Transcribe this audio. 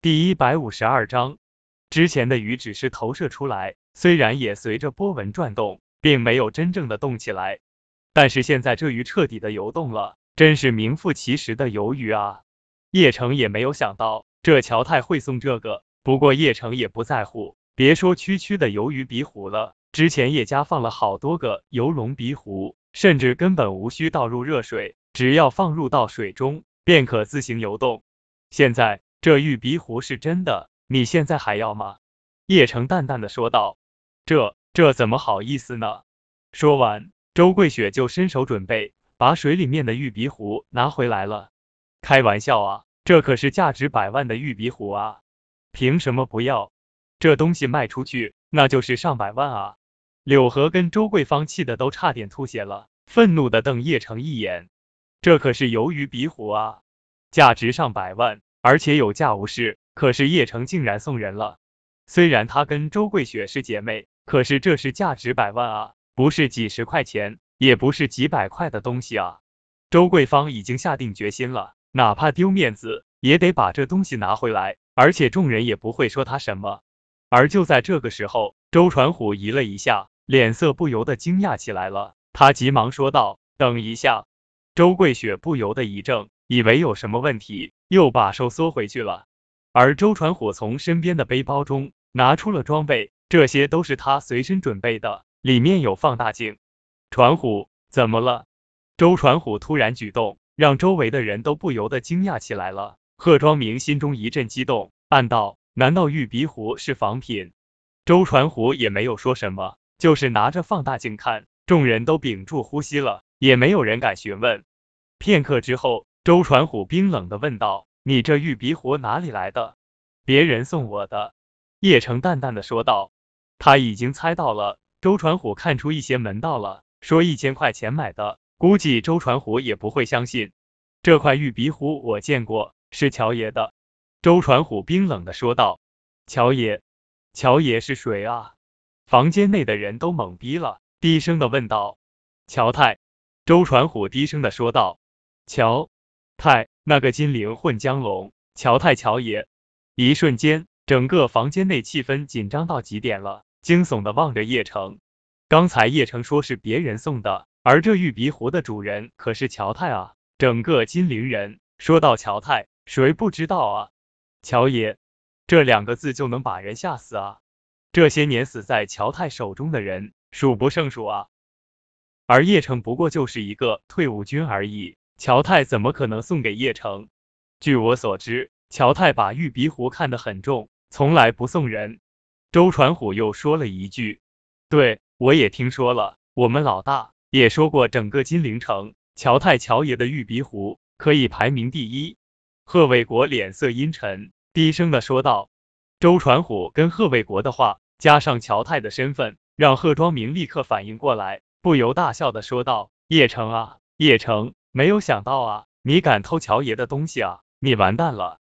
第一百五十二章，之前的鱼只是投射出来，虽然也随着波纹转动，并没有真正的动起来，但是现在这鱼彻底的游动了，真是名副其实的游鱼啊！叶城也没有想到这乔太会送这个，不过叶城也不在乎，别说区区的游鱼鼻壶了，之前叶家放了好多个游龙鼻壶，甚至根本无需倒入热水，只要放入到水中，便可自行游动。现在。这玉鼻壶是真的，你现在还要吗？叶城淡淡的说道。这这怎么好意思呢？说完，周桂雪就伸手准备把水里面的玉鼻壶拿回来了。开玩笑啊，这可是价值百万的玉鼻壶啊！凭什么不要？这东西卖出去那就是上百万啊！柳河跟周桂芳气的都差点吐血了，愤怒的瞪叶城一眼。这可是鱿鱼鼻壶啊，价值上百万。而且有价无市，可是叶城竟然送人了。虽然他跟周桂雪是姐妹，可是这是价值百万啊，不是几十块钱，也不是几百块的东西啊。周桂芳已经下定决心了，哪怕丢面子，也得把这东西拿回来。而且众人也不会说他什么。而就在这个时候，周传虎移了一下，脸色不由得惊讶起来了。他急忙说道：“等一下。”周桂雪不由得一怔。以为有什么问题，又把手缩回去了。而周传虎从身边的背包中拿出了装备，这些都是他随身准备的，里面有放大镜。传虎，怎么了？周传虎突然举动，让周围的人都不由得惊讶起来了。贺庄明心中一阵激动，暗道：难道玉鼻壶是仿品？周传虎也没有说什么，就是拿着放大镜看。众人都屏住呼吸了，也没有人敢询问。片刻之后。周传虎冰冷的问道：“你这玉鼻壶哪里来的？”“别人送我的。”叶城淡淡的说道。他已经猜到了，周传虎看出一些门道了，说一千块钱买的，估计周传虎也不会相信。这块玉鼻壶我见过，是乔爷的。周传虎冰冷的说道。乔爷？乔爷是谁啊？房间内的人都懵逼了，低声的问道。乔太。周传虎低声的说道。乔。太，那个金陵混江龙，乔太乔爷。一瞬间，整个房间内气氛紧张到极点了，惊悚的望着叶城。刚才叶城说是别人送的，而这玉鼻壶的主人可是乔太啊！整个金陵人说到乔太，谁不知道啊？乔爷这两个字就能把人吓死啊！这些年死在乔太手中的人数不胜数啊，而叶城不过就是一个退伍军而已。乔太怎么可能送给叶城？据我所知，乔太把玉鼻壶看得很重，从来不送人。周传虎又说了一句：“对，我也听说了，我们老大也说过，整个金陵城，乔太乔爷的玉鼻壶可以排名第一。”贺卫国脸色阴沉，低声的说道：“周传虎跟贺卫国的话，加上乔太的身份，让贺庄明立刻反应过来，不由大笑的说道：‘叶城啊，叶城。’”没有想到啊，你敢偷乔爷的东西啊，你完蛋了！